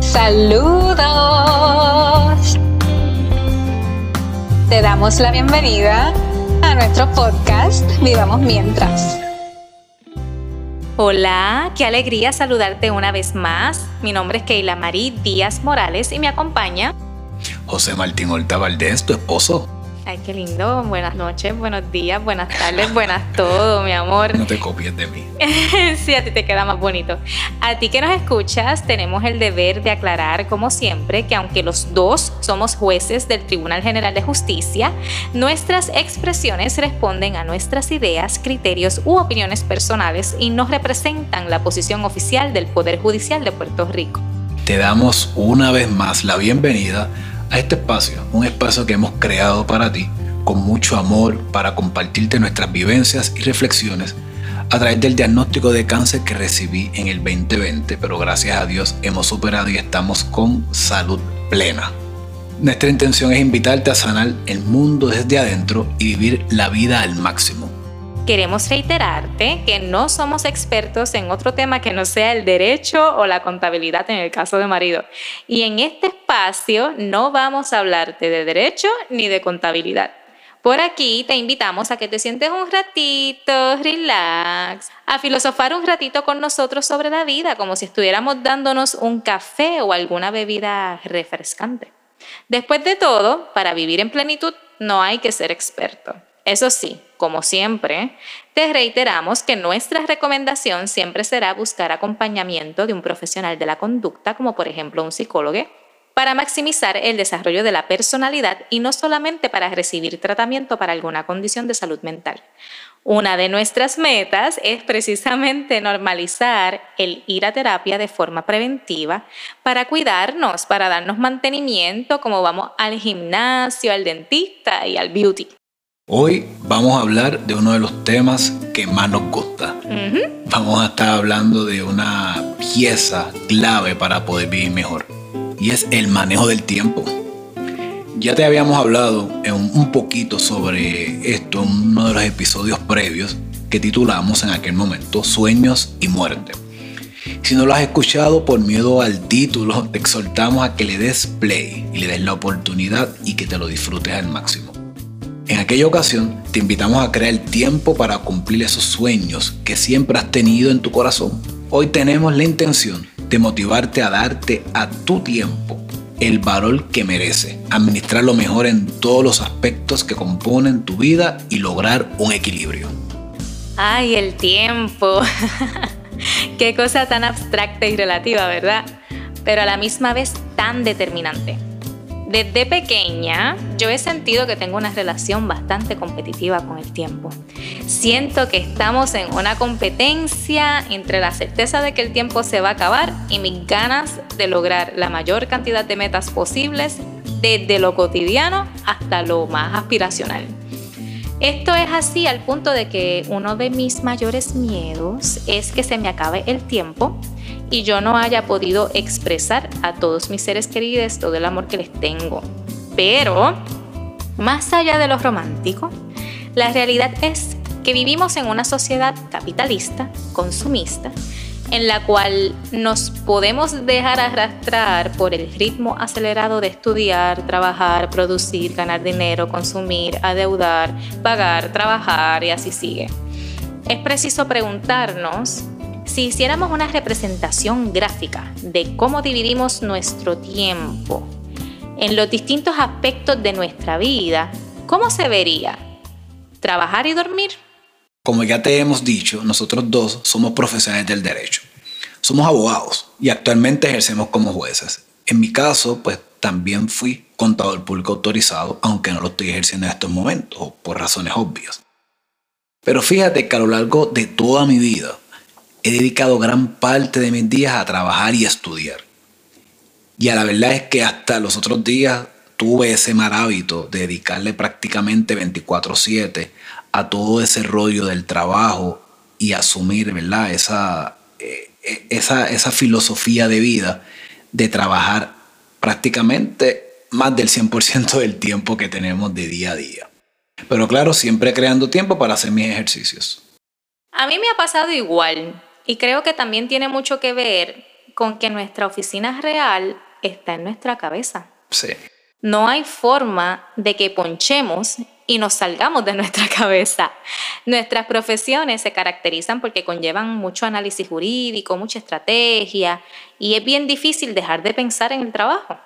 Saludos. Te damos la bienvenida a nuestro podcast Vivamos Mientras. Hola, qué alegría saludarte una vez más. Mi nombre es Keila Marí Díaz Morales y me acompaña José Martín Horta Valdés, tu esposo. Ay, qué lindo. Buenas noches, buenos días, buenas tardes, buenas todo, mi amor. No te copies de mí. sí, a ti te queda más bonito. A ti que nos escuchas, tenemos el deber de aclarar, como siempre, que aunque los dos somos jueces del Tribunal General de Justicia, nuestras expresiones responden a nuestras ideas, criterios u opiniones personales y no representan la posición oficial del Poder Judicial de Puerto Rico. Te damos una vez más la bienvenida a este espacio, un espacio que hemos creado para ti con mucho amor para compartirte nuestras vivencias y reflexiones a través del diagnóstico de cáncer que recibí en el 2020, pero gracias a Dios hemos superado y estamos con salud plena. Nuestra intención es invitarte a sanar el mundo desde adentro y vivir la vida al máximo Queremos reiterarte que no somos expertos en otro tema que no sea el derecho o la contabilidad en el caso de marido. Y en este espacio no vamos a hablarte de derecho ni de contabilidad. Por aquí te invitamos a que te sientes un ratito, relax, a filosofar un ratito con nosotros sobre la vida, como si estuviéramos dándonos un café o alguna bebida refrescante. Después de todo, para vivir en plenitud no hay que ser experto. Eso sí, como siempre, te reiteramos que nuestra recomendación siempre será buscar acompañamiento de un profesional de la conducta, como por ejemplo un psicólogo, para maximizar el desarrollo de la personalidad y no solamente para recibir tratamiento para alguna condición de salud mental. Una de nuestras metas es precisamente normalizar el ir a terapia de forma preventiva para cuidarnos, para darnos mantenimiento como vamos al gimnasio, al dentista y al beauty. Hoy vamos a hablar de uno de los temas que más nos gusta. Vamos a estar hablando de una pieza clave para poder vivir mejor y es el manejo del tiempo. Ya te habíamos hablado un poquito sobre esto en uno de los episodios previos que titulamos en aquel momento Sueños y Muerte. Si no lo has escuchado por miedo al título, te exhortamos a que le des play y le des la oportunidad y que te lo disfrutes al máximo. En aquella ocasión te invitamos a crear tiempo para cumplir esos sueños que siempre has tenido en tu corazón. Hoy tenemos la intención de motivarte a darte a tu tiempo el valor que merece, administrarlo mejor en todos los aspectos que componen tu vida y lograr un equilibrio. Ay, el tiempo. Qué cosa tan abstracta y relativa, ¿verdad? Pero a la misma vez tan determinante. Desde pequeña yo he sentido que tengo una relación bastante competitiva con el tiempo. Siento que estamos en una competencia entre la certeza de que el tiempo se va a acabar y mis ganas de lograr la mayor cantidad de metas posibles desde lo cotidiano hasta lo más aspiracional. Esto es así al punto de que uno de mis mayores miedos es que se me acabe el tiempo y yo no haya podido expresar a todos mis seres queridos todo el amor que les tengo. Pero, más allá de lo romántico, la realidad es que vivimos en una sociedad capitalista, consumista, en la cual nos podemos dejar arrastrar por el ritmo acelerado de estudiar, trabajar, producir, ganar dinero, consumir, adeudar, pagar, trabajar y así sigue. Es preciso preguntarnos si hiciéramos una representación gráfica de cómo dividimos nuestro tiempo en los distintos aspectos de nuestra vida, ¿cómo se vería? ¿Trabajar y dormir? Como ya te hemos dicho, nosotros dos somos profesionales del derecho. Somos abogados y actualmente ejercemos como jueces. En mi caso, pues también fui contador público autorizado, aunque no lo estoy ejerciendo en estos momentos, por razones obvias. Pero fíjate que a lo largo de toda mi vida, he dedicado gran parte de mis días a trabajar y a estudiar. Y a la verdad es que hasta los otros días tuve ese mal hábito de dedicarle prácticamente 24/7 a todo ese rollo del trabajo y asumir ¿verdad? Esa, eh, esa, esa filosofía de vida de trabajar prácticamente más del 100% del tiempo que tenemos de día a día. Pero claro, siempre creando tiempo para hacer mis ejercicios. A mí me ha pasado igual. Y creo que también tiene mucho que ver con que nuestra oficina real está en nuestra cabeza. Sí. No hay forma de que ponchemos y nos salgamos de nuestra cabeza. Nuestras profesiones se caracterizan porque conllevan mucho análisis jurídico, mucha estrategia y es bien difícil dejar de pensar en el trabajo.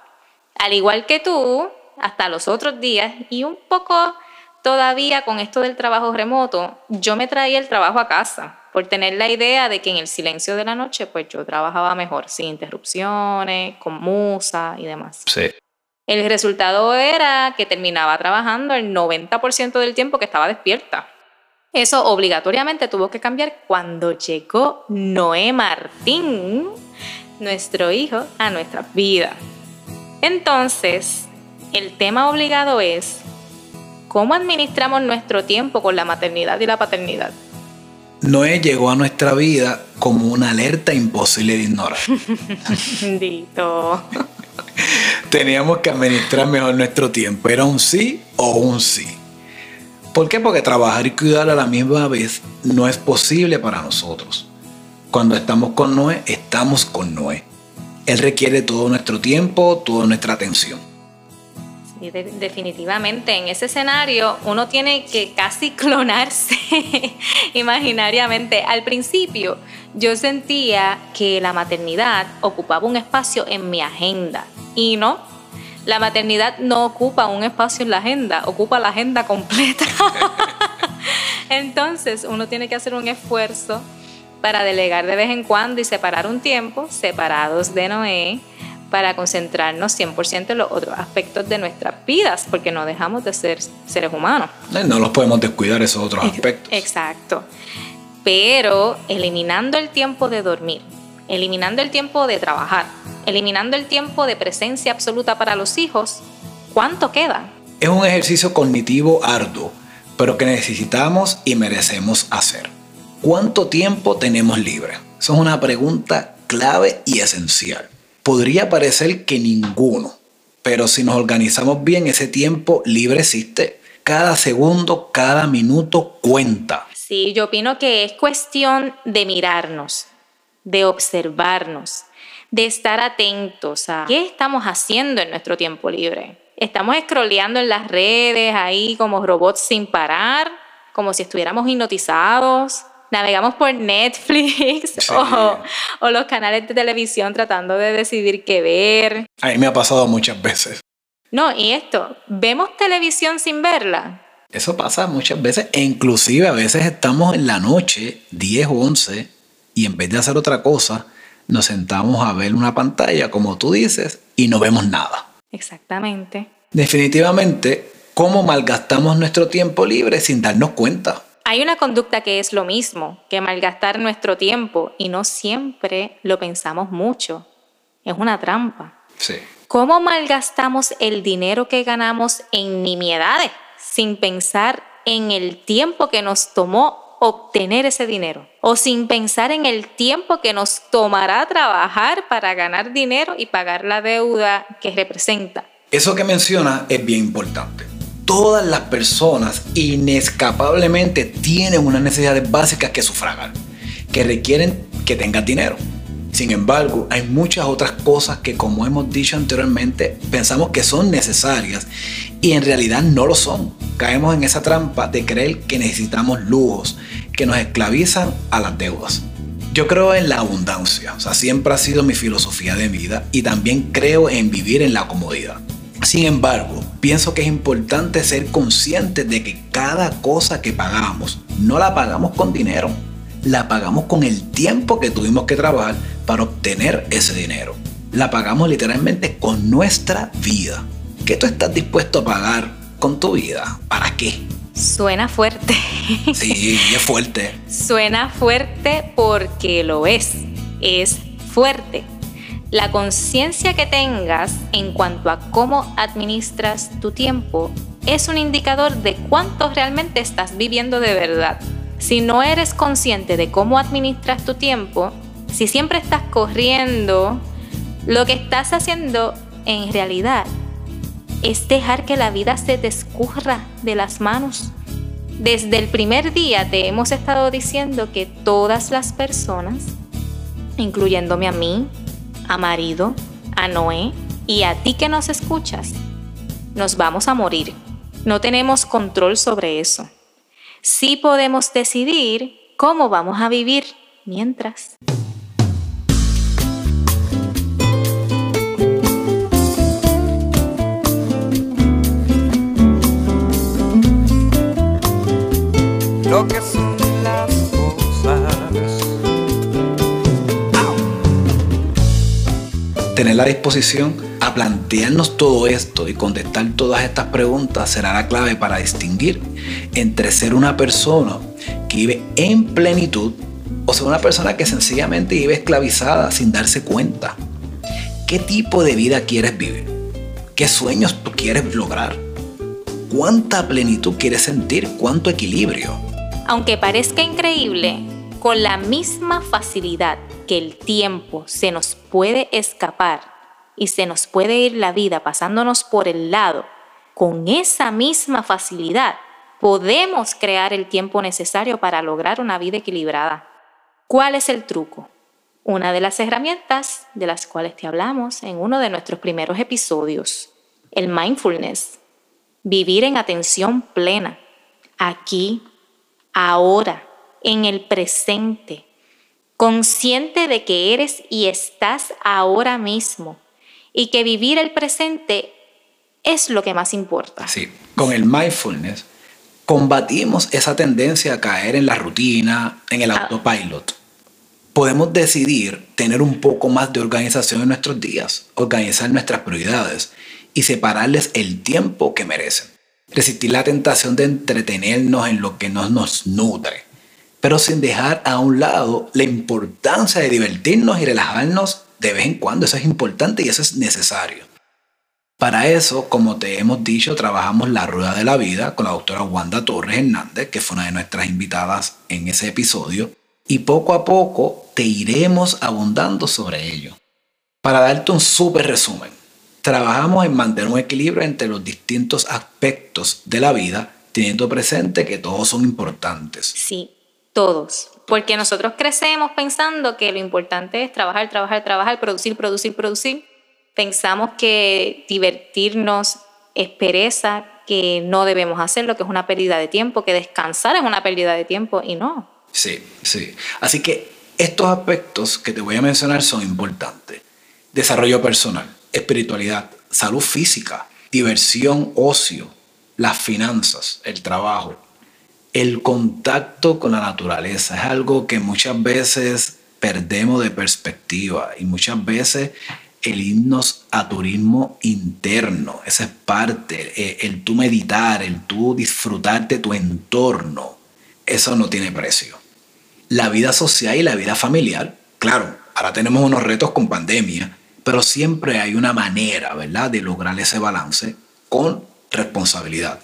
Al igual que tú, hasta los otros días y un poco todavía con esto del trabajo remoto, yo me traía el trabajo a casa por tener la idea de que en el silencio de la noche pues yo trabajaba mejor, sin interrupciones, con musa y demás. Sí. El resultado era que terminaba trabajando el 90% del tiempo que estaba despierta. Eso obligatoriamente tuvo que cambiar cuando llegó Noé Martín, nuestro hijo, a nuestra vida. Entonces, el tema obligado es cómo administramos nuestro tiempo con la maternidad y la paternidad. Noé llegó a nuestra vida como una alerta imposible de ignorar. Dito. Teníamos que administrar mejor nuestro tiempo. Era un sí o un sí. ¿Por qué? Porque trabajar y cuidar a la misma vez no es posible para nosotros. Cuando estamos con Noé, estamos con Noé. Él requiere todo nuestro tiempo, toda nuestra atención. Definitivamente, en ese escenario uno tiene que casi clonarse imaginariamente. Al principio yo sentía que la maternidad ocupaba un espacio en mi agenda y no, la maternidad no ocupa un espacio en la agenda, ocupa la agenda completa. Entonces uno tiene que hacer un esfuerzo para delegar de vez en cuando y separar un tiempo separados de Noé para concentrarnos 100% en los otros aspectos de nuestras vidas, porque no dejamos de ser seres humanos. Eh, No los podemos descuidar esos otros aspectos. Exacto. Pero eliminando el tiempo de dormir, eliminando el tiempo de trabajar, eliminando el tiempo de presencia absoluta para los hijos, ¿cuánto queda? Es un ejercicio cognitivo arduo, pero que necesitamos y merecemos hacer. ¿Cuánto tiempo tenemos libre? Esa es una pregunta clave y esencial. Podría parecer que ninguno, pero si nos organizamos bien, ese tiempo libre existe. Cada segundo, cada minuto cuenta. Sí, yo opino que es cuestión de mirarnos, de observarnos, de estar atentos a qué estamos haciendo en nuestro tiempo libre. Estamos scrolleando en las redes ahí como robots sin parar, como si estuviéramos hipnotizados. Navegamos por Netflix Sí. o, o los canales de televisión tratando de decidir qué ver. A mí me ha pasado muchas veces. No, y esto, ¿vemos televisión sin verla? Eso pasa muchas veces e inclusive a veces estamos en la noche, 10 o 11, y en vez de hacer otra cosa, nos sentamos a ver una pantalla, como tú dices, y no vemos nada. Exactamente. Definitivamente, ¿cómo malgastamos nuestro tiempo libre sin darnos cuenta? Hay una conducta que es lo mismo que malgastar nuestro tiempo y no siempre lo pensamos mucho. Es una trampa. Sí. ¿Cómo malgastamos el dinero que ganamos en nimiedades sin pensar en el tiempo que nos tomó obtener ese dinero? O sin pensar en el tiempo que nos tomará trabajar para ganar dinero y pagar la deuda que representa. Eso que menciona es bien importante. Todas las personas inescapablemente tienen unas necesidades básicas que sufragar, que requieren que tengas dinero. Sin embargo, hay muchas otras cosas que, como hemos dicho anteriormente, pensamos que son necesarias y en realidad no lo son. Caemos en esa trampa de creer que necesitamos lujos que nos esclavizan a las deudas. Yo creo en la abundancia, o sea, siempre ha sido mi filosofía de vida y también creo en vivir en la comodidad. Sin embargo, pienso que es importante ser conscientes de que cada cosa que pagamos no la pagamos con dinero, la pagamos con el tiempo que tuvimos que trabajar para obtener ese dinero. La pagamos literalmente con nuestra vida. ¿Qué tú estás dispuesto a pagar con tu vida? ¿Para qué? Suena fuerte. Sí, es fuerte. Suena fuerte porque lo es. Es fuerte. La conciencia que tengas en cuanto a cómo administras tu tiempo es un indicador de cuánto realmente estás viviendo de verdad. Si no eres consciente de cómo administras tu tiempo, si siempre estás corriendo, lo que estás haciendo en realidad es dejar que la vida se te escurra de las manos. Desde el primer día te hemos estado diciendo que todas las personas, incluyéndome a mí, a marido, a Noé y a ti que nos escuchas. Nos vamos a morir. No tenemos control sobre eso. Sí podemos decidir cómo vamos a vivir mientras. Lo que Tener la disposición a plantearnos todo esto y contestar todas estas preguntas será la clave para distinguir entre ser una persona que vive en plenitud o ser una persona que sencillamente vive esclavizada sin darse cuenta. ¿Qué tipo de vida quieres vivir? ¿Qué sueños tú quieres lograr? ¿Cuánta plenitud quieres sentir? ¿Cuánto equilibrio? Aunque parezca increíble, con la misma facilidad que el tiempo se nos puede escapar y se nos puede ir la vida pasándonos por el lado, con esa misma facilidad podemos crear el tiempo necesario para lograr una vida equilibrada. ¿Cuál es el truco? Una de las herramientas de las cuales te hablamos en uno de nuestros primeros episodios, el mindfulness. Vivir en atención plena, aquí, ahora, en el presente, consciente de que eres y estás ahora mismo y que vivir el presente es lo que más importa. Sí, con el mindfulness combatimos esa tendencia a caer en la rutina, en el ah. autopilot podemos decidir tener un poco más de organización en nuestros días, organizar nuestras prioridades y separarles el tiempo que merecen. Resistir la tentación de entretenernos en lo que no nos nutre, pero sin dejar a un lado la importancia de divertirnos y relajarnos de vez en cuando. Eso es importante y eso es necesario. Para eso, como te hemos dicho, trabajamos la rueda de la vida con la doctora Wanda Torres Hernández, que fue una de nuestras invitadas en ese episodio, y poco a poco te iremos abundando sobre ello. Para darte un súper resumen, trabajamos en mantener un equilibrio entre los distintos aspectos de la vida, teniendo presente que todos son importantes. Sí, todos. Porque nosotros crecemos pensando que lo importante es trabajar, trabajar, trabajar, producir, producir, producir. Pensamos que divertirnos es pereza, que no debemos hacerlo, que es una pérdida de tiempo, que descansar es una pérdida de tiempo y no. Sí, sí. Así que estos aspectos que te voy a mencionar son importantes. Desarrollo personal, espiritualidad, salud física, diversión, ocio, las finanzas, el trabajo, el contacto con la naturaleza. Es algo que muchas veces perdemos de perspectiva y muchas veces el irnos a turismo interno, esa es parte, eh, el, tú meditar, el tú disfrutar de tu entorno, eso no tiene precio la vida social y la vida familiar. Claro, ahora tenemos unos retos con pandemia, pero siempre hay una manera, ¿verdad?, de lograr ese balance con responsabilidad.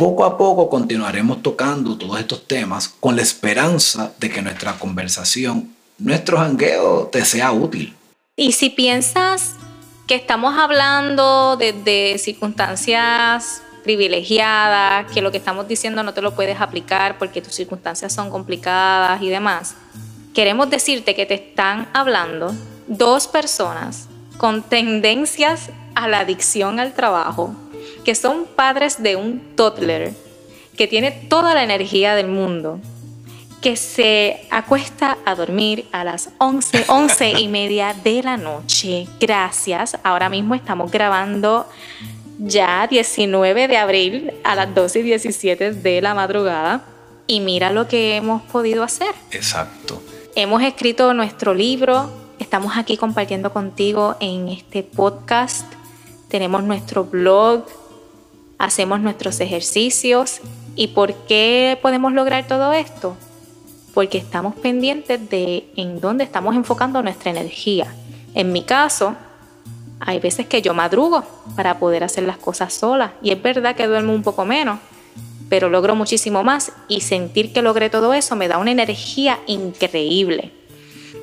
Poco a poco continuaremos tocando todos estos temas con la esperanza de que nuestra conversación, nuestro jangueo te sea útil. Y si piensas que estamos hablando de circunstancias privilegiada, que lo que estamos diciendo no te lo puedes aplicar porque tus circunstancias son complicadas y demás. Queremos decirte que te están hablando dos personas con tendencias a la adicción al trabajo, que son padres de un toddler, que tiene toda la energía del mundo, que se acuesta a dormir a las 11, 11 y media de la noche. Gracias. Ahora mismo estamos grabando ya 19 de abril a las 12 y 17 de la madrugada y mira lo que hemos podido hacer. Exacto. Hemos escrito nuestro libro, estamos aquí compartiendo contigo en este podcast, tenemos nuestro blog, hacemos nuestros ejercicios. ¿Y por qué podemos lograr todo esto? Porque estamos pendientes de en dónde estamos enfocando nuestra energía. En mi caso, hay veces que yo madrugo para poder hacer las cosas sola y es verdad que duermo un poco menos, pero logro muchísimo más y sentir que logré todo eso me da una energía increíble.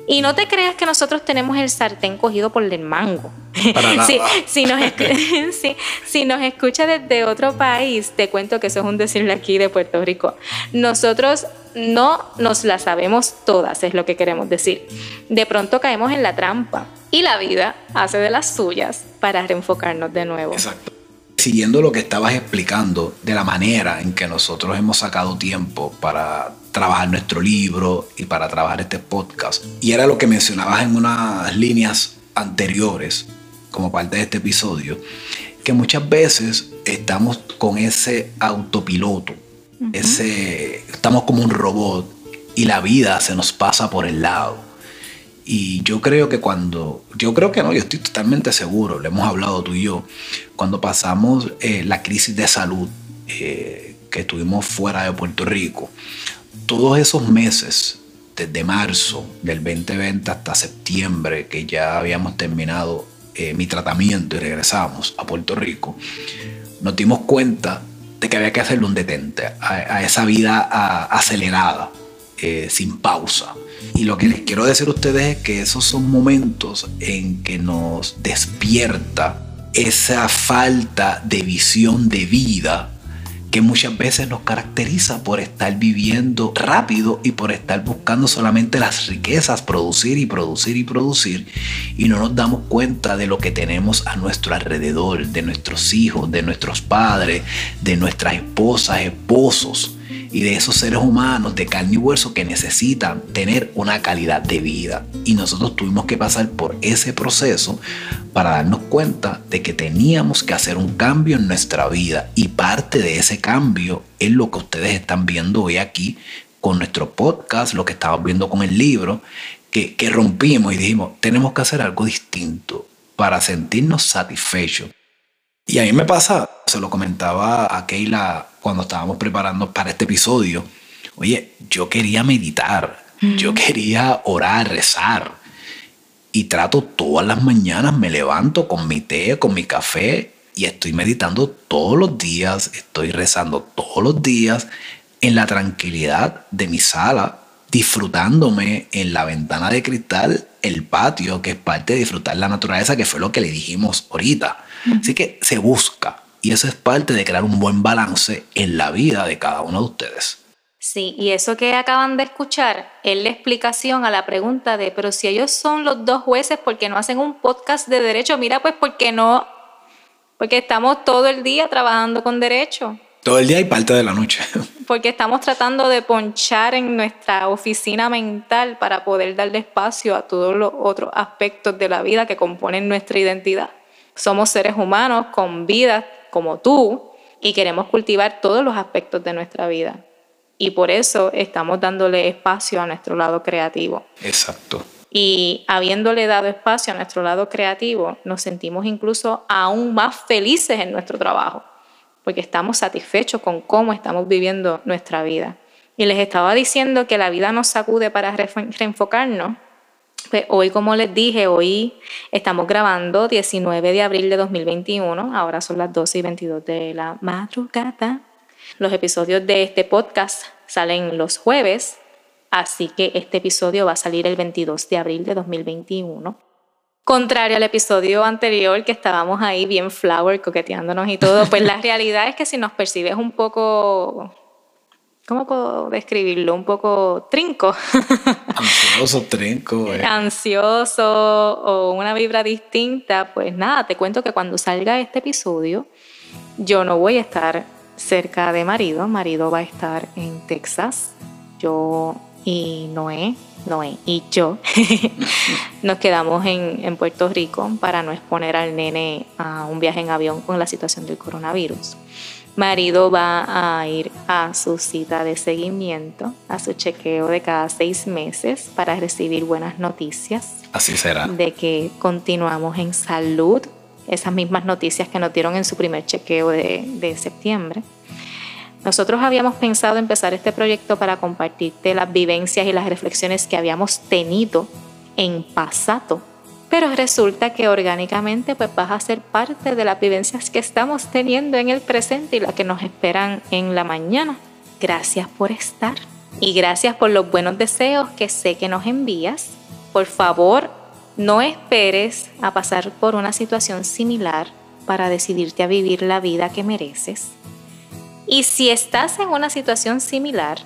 Y no te creas que nosotros tenemos el sartén cogido por el mango. si, nos si, nos escucha desde otro país, te cuento que eso es un decirle aquí de Puerto Rico. Nosotros no nos la sabemos todas, es lo que queremos decir. De pronto caemos en la trampa y la vida hace de las suyas para reenfocarnos de nuevo. Exacto. Siguiendo lo que estabas explicando de la manera en que nosotros hemos sacado tiempo para trabajar nuestro libro y para trabajar este podcast. Y era lo que mencionabas en unas líneas anteriores como parte de este episodio, que muchas veces estamos con ese autopiloto, ese, estamos como un robot y la vida se nos pasa por el lado. Y yo creo que cuando, yo creo que no, yo estoy totalmente seguro, lo hemos hablado tú y yo, cuando pasamos eh, la crisis de salud eh, que estuvimos fuera de Puerto Rico, todos esos meses, desde marzo del 2020 hasta septiembre, que ya habíamos terminado eh, mi tratamiento y regresamos a Puerto Rico, nos dimos cuenta de que había que hacerle un detente a, esa vida acelerada, sin pausa. Y lo que les quiero decir a ustedes es que esos son momentos en que nos despierta esa falta de visión de vida que muchas veces nos caracteriza por estar viviendo rápido y por estar buscando solamente las riquezas, producir y producir y producir, y no nos damos cuenta de lo que tenemos a nuestro alrededor, de nuestros hijos, de nuestros padres, de nuestras esposas, esposos y de esos seres humanos de carne y hueso que necesitan tener una calidad de vida. Y nosotros tuvimos que pasar por ese proceso para darnos cuenta de que teníamos que hacer un cambio en nuestra vida. Y parte de ese cambio es lo que ustedes están viendo hoy aquí con nuestro podcast, lo que estamos viendo con el libro, que, que rompimos y dijimos, tenemos que hacer algo distinto para sentirnos satisfechos. Y a mí me pasa, se lo comentaba a Keila cuando estábamos preparando para este episodio, oye, yo quería meditar, yo quería orar, rezar. Y trato todas las mañanas, me levanto con mi té, con mi café y estoy meditando todos los días, estoy rezando todos los días en la tranquilidad de mi sala, disfrutándome en la ventana de cristal el patio, que es parte de disfrutar la naturaleza, que fue lo que le dijimos ahorita. Así que se busca, y eso es parte de crear un buen balance en la vida de cada uno de ustedes. Sí, y eso que acaban de escuchar es la explicación a la pregunta de, pero si ellos son los dos jueces, ¿por qué no hacen un podcast de derecho? Mira, pues porque no, porque estamos todo el día trabajando con derecho. Todo el día y parte de la noche. Porque estamos tratando de ponchar en nuestra oficina mental para poder darle espacio a todos los otros aspectos de la vida que componen nuestra identidad. Somos seres humanos con vidas como tú y queremos cultivar todos los aspectos de nuestra vida. Y por eso estamos dándole espacio a nuestro lado creativo. Exacto. Y habiéndole dado espacio a nuestro lado creativo, nos sentimos incluso aún más felices en nuestro trabajo, porque estamos satisfechos con cómo estamos viviendo nuestra vida. Y les estaba diciendo que la vida nos sacude para reenfocarnos pues hoy, como les dije, hoy estamos grabando 19 de abril de 2021, ahora son las 12 y 22 de la madrugada. Los episodios de este podcast salen los jueves, así que este episodio va a salir el 22 de abril de 2021. Contrario al episodio anterior que estábamos ahí bien flower, coqueteándonos y todo, pues la realidad es que si nos percibes un poco ¿cómo puedo describirlo? Un poco trinco. Ansioso, trinco. Eh. Ansioso o una vibra distinta. Pues nada, te cuento que cuando salga este episodio, yo no voy a estar cerca de marido. Marido va a estar en Texas. Yo y Noé, Noé y yo nos quedamos en, en Puerto Rico para no exponer al nene a un viaje en avión con la situación del coronavirus marido va a ir a su cita de seguimiento, a su chequeo de cada seis meses para recibir buenas noticias. Así será. De que continuamos en salud, esas mismas noticias que nos dieron en su primer chequeo de, de septiembre. Nosotros habíamos pensado empezar este proyecto para compartirte las vivencias y las reflexiones que habíamos tenido en pasado pero resulta que orgánicamente pues vas a ser parte de las vivencias que estamos teniendo en el presente y las que nos esperan en la mañana. Gracias por estar y gracias por los buenos deseos que sé que nos envías. Por favor, no esperes a pasar por una situación similar para decidirte a vivir la vida que mereces. Y si estás en una situación similar,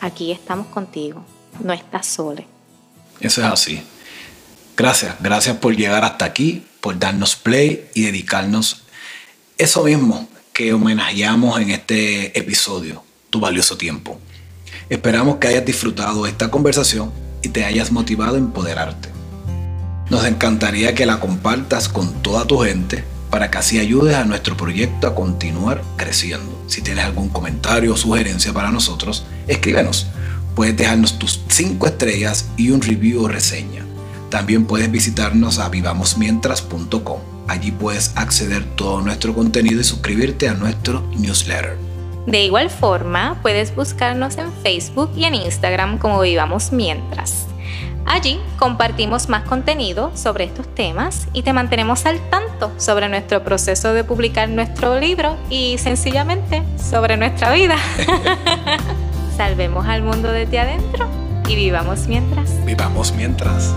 aquí estamos contigo, no estás solo. Eso es así. Gracias, gracias por llegar hasta aquí, por darnos play y dedicarnos eso mismo que homenajeamos en este episodio, tu valioso tiempo. Esperamos que hayas disfrutado esta conversación y te hayas motivado a empoderarte. Nos encantaría que la compartas con toda tu gente para que así ayudes a nuestro proyecto a continuar creciendo. Si tienes algún comentario o sugerencia para nosotros, escríbenos. Puedes dejarnos tus 5 estrellas y un review o reseña. También puedes visitarnos a vivamosmientras.com. Allí puedes acceder a todo nuestro contenido y suscribirte a nuestro newsletter. De igual forma, puedes buscarnos en Facebook y en Instagram como Vivamos Mientras. Allí compartimos más contenido sobre estos temas y te mantenemos al tanto sobre nuestro proceso de publicar nuestro libro y sencillamente sobre nuestra vida. Salvemos al mundo desde adentro y vivamos mientras. Vivamos mientras.